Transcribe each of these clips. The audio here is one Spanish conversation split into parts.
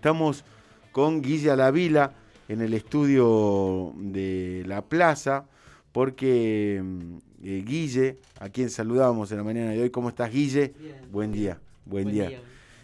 Estamos con Guille Alavila en el estudio de La Plaza, porque mm, eh, Guille, a quien saludamos en la mañana de hoy, ¿cómo estás Guille? Buen día, buen, día. Eh,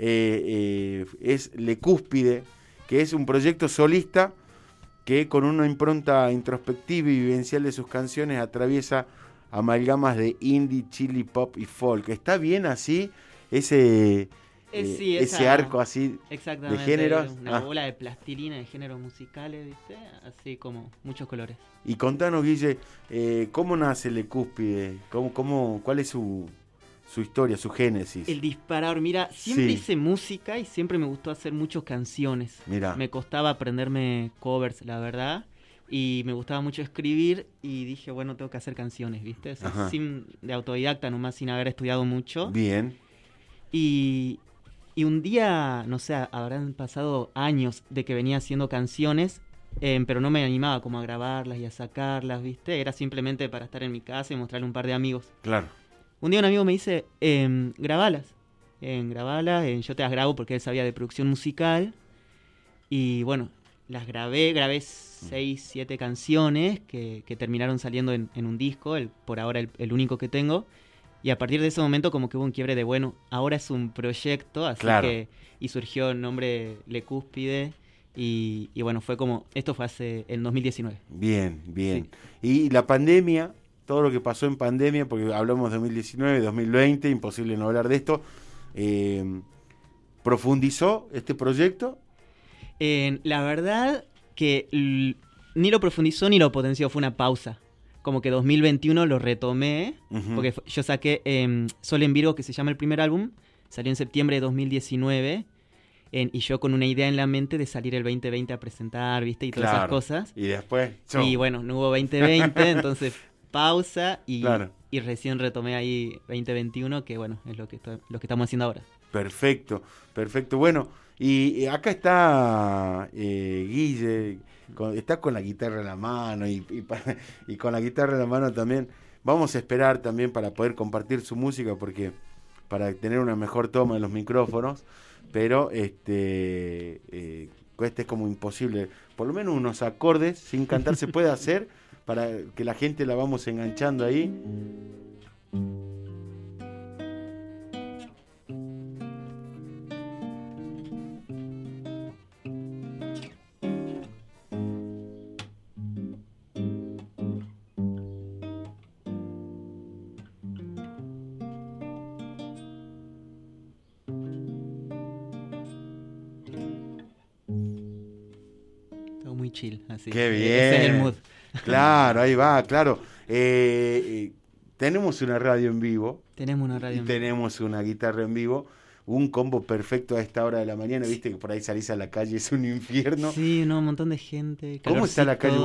eh, es Le Cúspide, que es un proyecto solista que con una impronta introspectiva y vivencial de sus canciones atraviesa amalgamas de indie, chili, pop y folk. ¿Está bien así ese eh, ese arco así de géneros. Una ah. bola de plastilina de géneros musicales, ¿viste? Así como muchos colores. Y contanos, Guille, eh, ¿cómo nace Le Cúspide? ¿Cómo, cómo, ¿Cuál es su, su historia, su génesis? El disparador. Mira, siempre hice música y siempre me gustó hacer muchas canciones. Mira. Me costaba aprenderme covers, la verdad. Y me gustaba mucho escribir y dije, bueno, tengo que hacer canciones, ¿viste? sin, de autodidacta, nomás sin haber estudiado mucho. Bien. Y, y un día, no sé, habrán pasado años de que venía haciendo canciones, em, pero no me animaba como a grabarlas y a sacarlas, ¿viste? Era simplemente para estar en mi casa y mostrarle a un par de amigos. Claro. Un día un amigo me dice, eh, grabalas, eh, grabalas, yo te las grabo porque él sabía de producción musical. Y bueno, las grabé, grabé seis, siete canciones que, terminaron saliendo en, un disco, el, por ahora el único que tengo. Y a partir de ese momento como que hubo un quiebre de, bueno, ahora es un proyecto, así que... Y surgió el nombre Le Cúspide. Y, bueno, fue como, esto fue hace, en 2019. Bien, bien. Y la pandemia, todo lo que pasó en pandemia, porque hablamos de 2019, 2020, imposible no hablar de esto, eh, ¿profundizó este proyecto? la verdad que ni lo profundizó ni lo potenció, fue una pausa como que 2021 lo retomé, porque yo saqué eh, Sol en Virgo, que se llama el primer álbum, salió en septiembre de 2019, y yo con una idea en la mente de salir el 2020 a presentar, ¿viste? Y todas esas cosas. Y después... Y bueno, no hubo 2020, entonces pausa y, y recién retomé ahí 2021, que bueno, es lo que, lo que estamos haciendo ahora. Perfecto, perfecto. Bueno, y acá está eh, Guille, está con la guitarra en la mano y, y, con la guitarra en la mano también. Vamos a esperar también para poder compartir su música porque para tener una mejor toma de los micrófonos, pero este eh, este es como imposible. Por lo menos unos acordes sin cantar se puede hacer para que la gente la vamos enganchando ahí. Chill. Así. Qué bien. Claro, ahí va, claro. Eh, eh, tenemos una radio en vivo. Tenemos una radio y tenemos una guitarra en vivo. Un combo perfecto a esta hora de la mañana. Viste que por ahí salís a la calle, es un infierno. Sí, no, un montón de gente. ¿Cómo está la calle?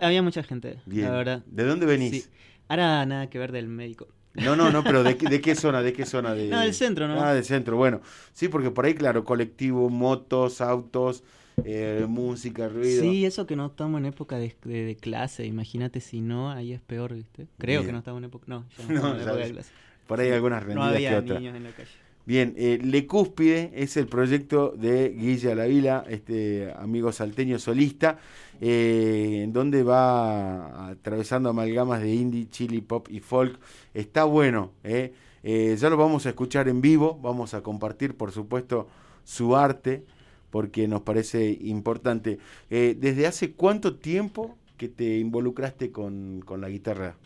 había mucha gente, la verdad. ¿De dónde venís? Ahora nada que ver del médico. No, no, no, pero ¿de, ¿de, qué zona? ¿De qué zona? De... No, del centro, ¿no? Ah, del centro, bueno. Sí, porque por ahí, claro, colectivo, motos, autos, eh, música, ruido. Sí, eso que no estamos en época de, clase, imagínate si no, ahí es peor, ¿viste? Creo que no estamos en época, no, ya no, en época de clase. Por ahí algunas rendidas no había que niños en la calle. Bien, eh, Le Cúspide es el proyecto de Guilla Lavila, este amigo salteño solista, eh, en donde va atravesando amalgamas de indie, chili, pop y folk. Está bueno, eh ya lo vamos a escuchar en vivo, vamos a compartir, por supuesto, su arte porque nos parece importante. Eh, ¿Desde hace cuánto tiempo que te involucraste con, la guitarra?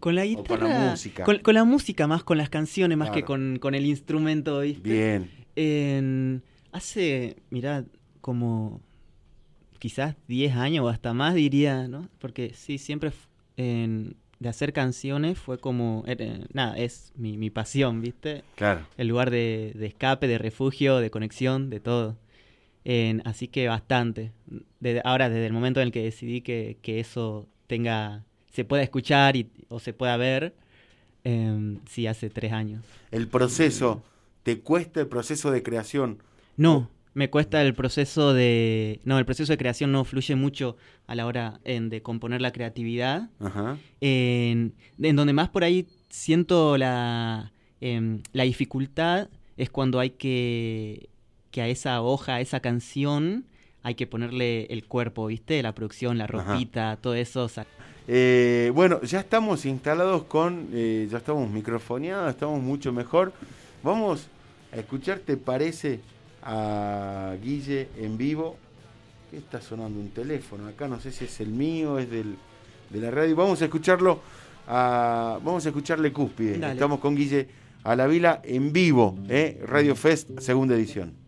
Con la guitarra. con la música. Con, la música, más con las canciones, más que con, el instrumento, ¿viste? Bien. hace, mirá, como quizás 10 años o hasta más, diría, ¿no? Porque sí, siempre de hacer canciones fue como, nada, es mi, pasión, ¿viste? Claro. El lugar de, de, escape, de refugio, de conexión, de todo así que bastante. ahora, desde el momento en el que decidí que, eso tenga, se pueda escuchar y, o se pueda ver, eh, sí, hace tres años. ¿El proceso, te cuesta el proceso de creación? No, me cuesta el proceso de... No, el proceso de creación no fluye mucho a la hora de componer la creatividad. En, donde más por ahí siento la, em, la dificultad es cuando hay que que a esa hoja, a esa canción, hay que ponerle el cuerpo, ¿viste? La producción, la ropita, todo eso. Eh, bueno, ya estamos instalados con, eh, ya estamos microfoneados, estamos mucho mejor. Vamos a escuchar, ¿te parece? A Guille en vivo. ¿Qué está sonando un teléfono? Acá no sé si es el mío, es del, de la radio. Vamos a escucharlo, a, vamos a escucharle Cúspide. Estamos con Guille a la Vila en vivo, ¿eh? Radio Fest, segunda edición.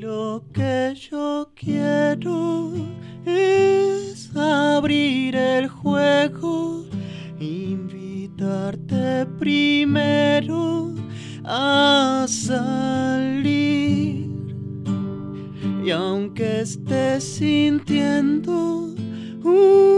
lo que yo quiero es abrir el juego, invitarte primero a salir. Y aunque estés sintiendo un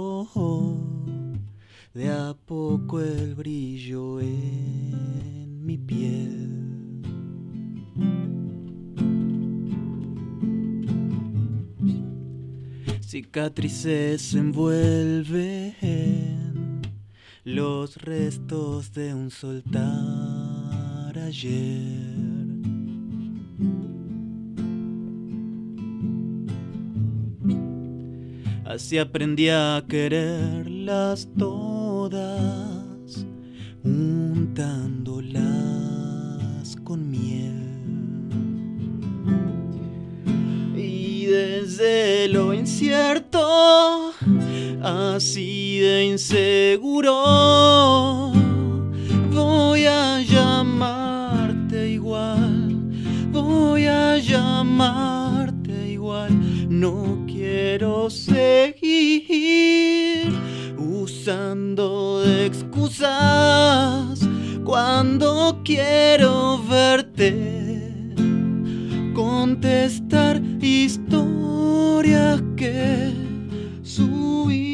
en mi piel. cicatrices envuelven los restos de un soltar ayer. Así aprendí a quererlas todas, untándolas con miel. desde lo incierto, así de inseguro, voy a llamarte igual, voy a llamarte igual, no quiero seguir usando de excusas cuando quiero verte contestar historias que subís.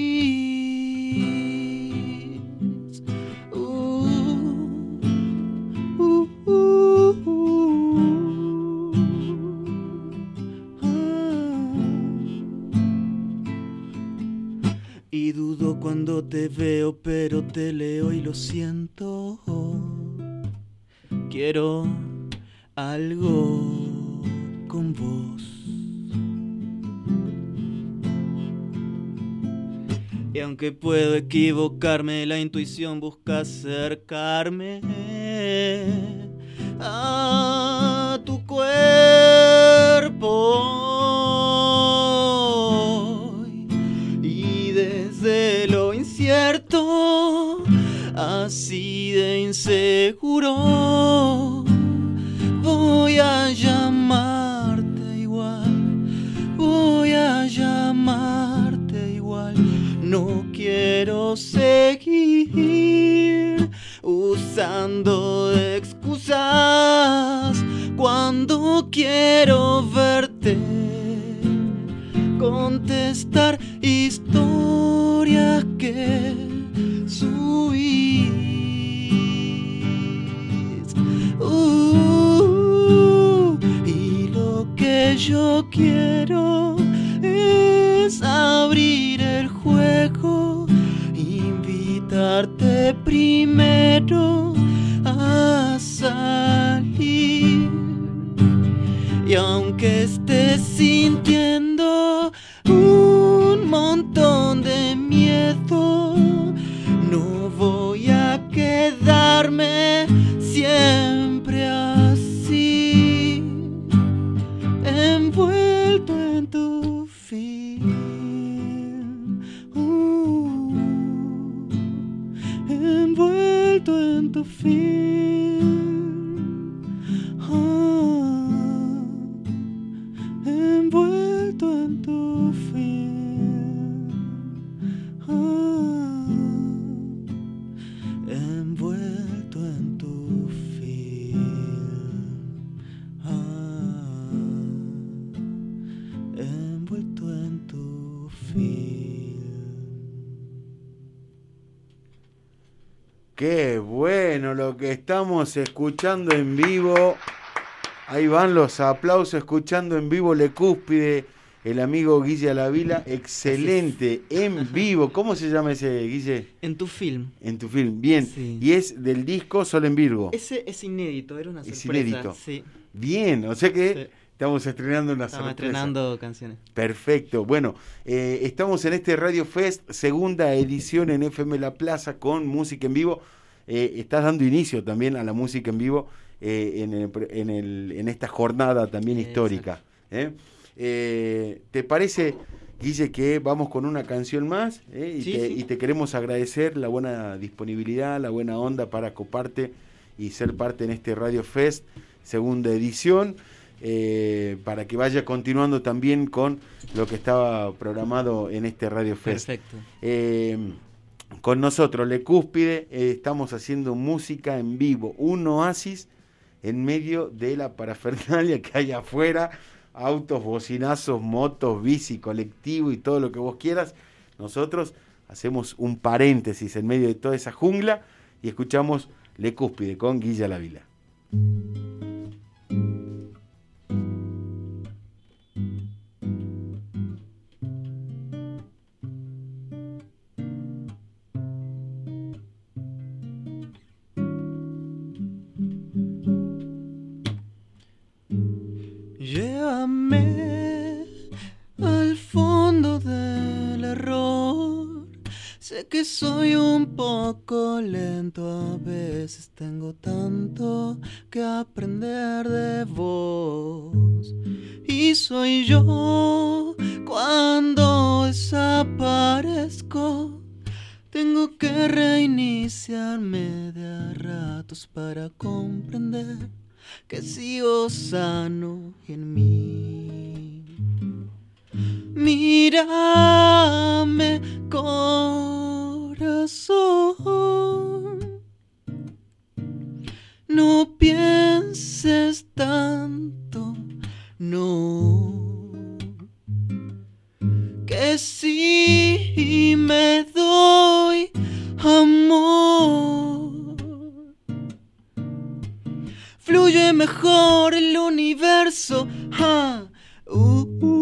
y dudo cuando te veo, pero te leo y lo siento. Algo con vos. Y aunque puedo equivocarme, la intuición busca acercarme a tu cuerpo. Y desde lo incierto, así de inseguro, No quiero seguir usando excusas cuando quiero verte. Contestar historias que subís. Uh, y lo que yo quiero es abrir invitarte primero a salir. Y aunque estés sintiendo quanto fiz. Estamos escuchando en vivo. Ahí van los aplausos escuchando en vivo Le Cúspide, el amigo Guille Alavila. Excelente, en vivo. ¿Cómo se llama ese Guille? En tu film. En tu film. Bien. Sí. Y es del disco Sol en Virgo. Ese es inédito, era una Es sorpresa. inédito. Sí, Bien, o sea que Sí. estamos estrenando una estamos sorpresa. estrenando canciones. Perfecto. Bueno, eh, estamos en este Radio Fest, segunda edición en FM La Plaza con música en vivo. Eh, estás dando inicio también a la música en vivo eh, en, el pre- en el- en esta jornada también histórica. ¿eh? ¿Te parece, Guille, que vamos con una canción más? Y, Sí, te, sí. y te queremos agradecer la buena disponibilidad, la buena onda para coparte y ser parte en este Radio Fest, segunda edición eh, para que vaya continuando también con lo que estaba programado en este Radio Fest. Perfecto. Eh, con nosotros, Le Cúspide, eh, estamos haciendo música en vivo, un oasis en medio de la parafernalia que hay afuera, autos, bocinazos, motos, bici, colectivo y todo lo que vos quieras. Nosotros hacemos un paréntesis en medio de toda esa jungla y escuchamos Le Cúspide con Guilla La soy un poco lento, a veces tengo tanto que aprender de vos. Y soy yo cuando desaparezco. Tengo que reiniciarme de a ratos para comprender que sigo sano en mí. Mírame, corazón. No pienses tanto, no. Que si me doy amor fluye mejor el universo. ah. Uh, uh,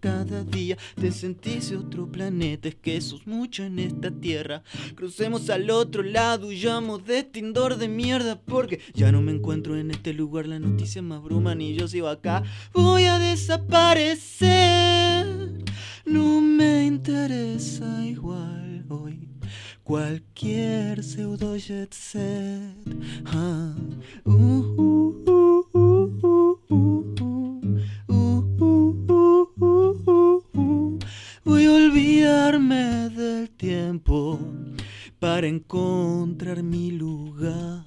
cada día. Te sentís otro planeta, es que sos mucho en esta tierra. Crucemos al otro lado, huyamos de este indor de mierda porque ya no me encuentro en este lugar. Las noticias me abruman y yo sigo acá. Voy a desaparecer. No me interesa igual hoy cualquier pseudo jet set. Ah. Uh, uh, darme del tiempo para encontrar mi lugar.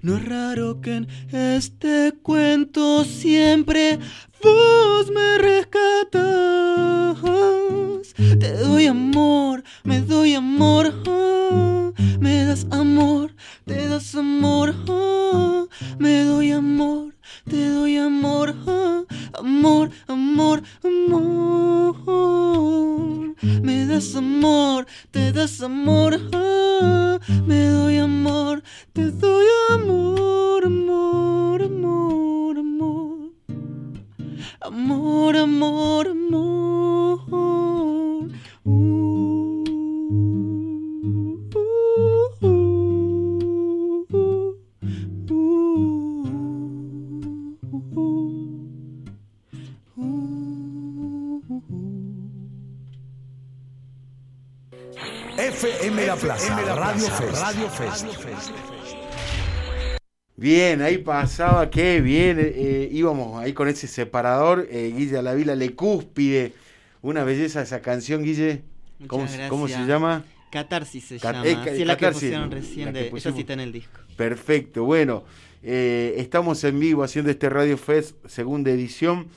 No es raro que en este te doy amor, amor, amor, amor. Amor, amor, amor. Uh, uh, uh, FM La Plaza, Radio Fest. Radio Fest. Bien, ahí pasaba, qué bien. eh, íbamos ahí con ese separador. eh, Guille Alavila, Le Cúspide. Una belleza esa canción, Guille. ¿Cómo, cómo se llama? Catarsis se Cat- llama. eh, ca- sí, es la que pusieron recién. De, sí está en el disco. Perfecto, bueno. eh, estamos en vivo haciendo este Radio Fest segunda edición.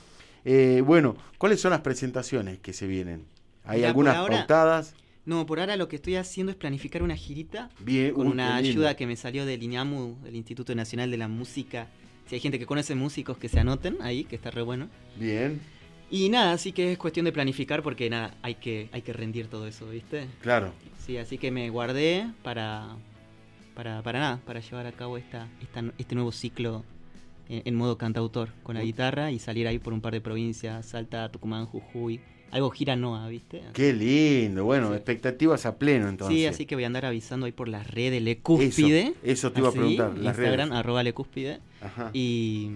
Eh, bueno, ¿cuáles son las presentaciones que se vienen? ¿Hay Mira, algunas ahora- pautadas? No, por ahora lo que estoy haciendo es planificar una girita Bien, con una ayuda que me salió del INAMU, del Instituto Nacional de la Música. Si hay gente que conoce músicos, que se anoten ahí, que está re bueno. Bien, Y nada, así que es cuestión de planificar porque nada, hay que, hay que rendir todo eso, ¿viste? claro. Sí, así que me guardé para, para, para nada, para llevar a cabo esta, esta- este nuevo ciclo en, en modo cantautor, con la guitarra y salir ahí por un par de provincias, Salta, Tucumán, Jujuy. Algo gira Noa, ¿viste? Qué lindo. Bueno, Sí. expectativas a pleno entonces. Sí, así que voy a andar avisando ahí por las redes Lecúspide. Eso, eso te iba a preguntar, las Instagram, redes. arroba Lecúspide. Ajá. Y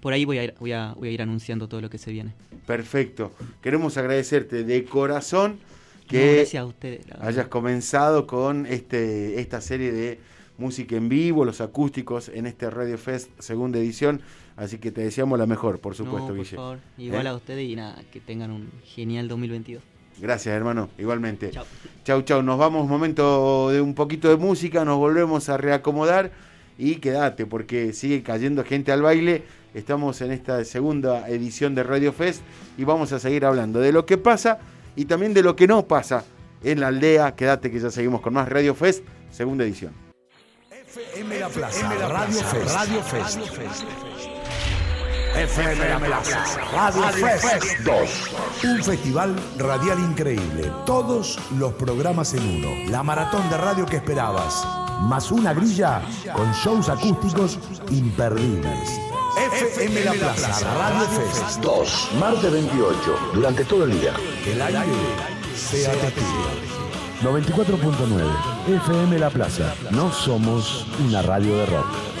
por ahí voy a, ir, voy, a, voy a ir anunciando todo lo que se viene. Perfecto. Queremos agradecerte de corazón No, que a ustedes. verdad. hayas comenzado con este esta serie de música en vivo, los acústicos en este Radio Fest segunda edición. Así que te deseamos la mejor, por supuesto, no, por Guille. favor. Igual ¿Eh? a ustedes y nada, que tengan un genial 2022. Gracias, hermano. Igualmente. Chao. Chau, chau. Nos vamos momento de un poquito de música, nos volvemos a reacomodar y quédate porque sigue cayendo gente al baile. Estamos en esta segunda edición de Radio Fest y vamos a seguir hablando de lo que pasa y también de lo que no pasa en la aldea. Quédate que ya seguimos con más Radio Fest, segunda edición. FM La Plaza, Radio Fest. Radio Fest. FM La Plaza, Radio Fest 2. Un festival radial increíble. Todos los programas en uno. La maratón de radio que esperabas. Más una grilla con shows acústicos imperdibles. FM La Plaza, Radio Fest 2. Martes 28, durante todo el día. El aire sea testigo. 94.9. FM La Plaza. No somos una radio de rock.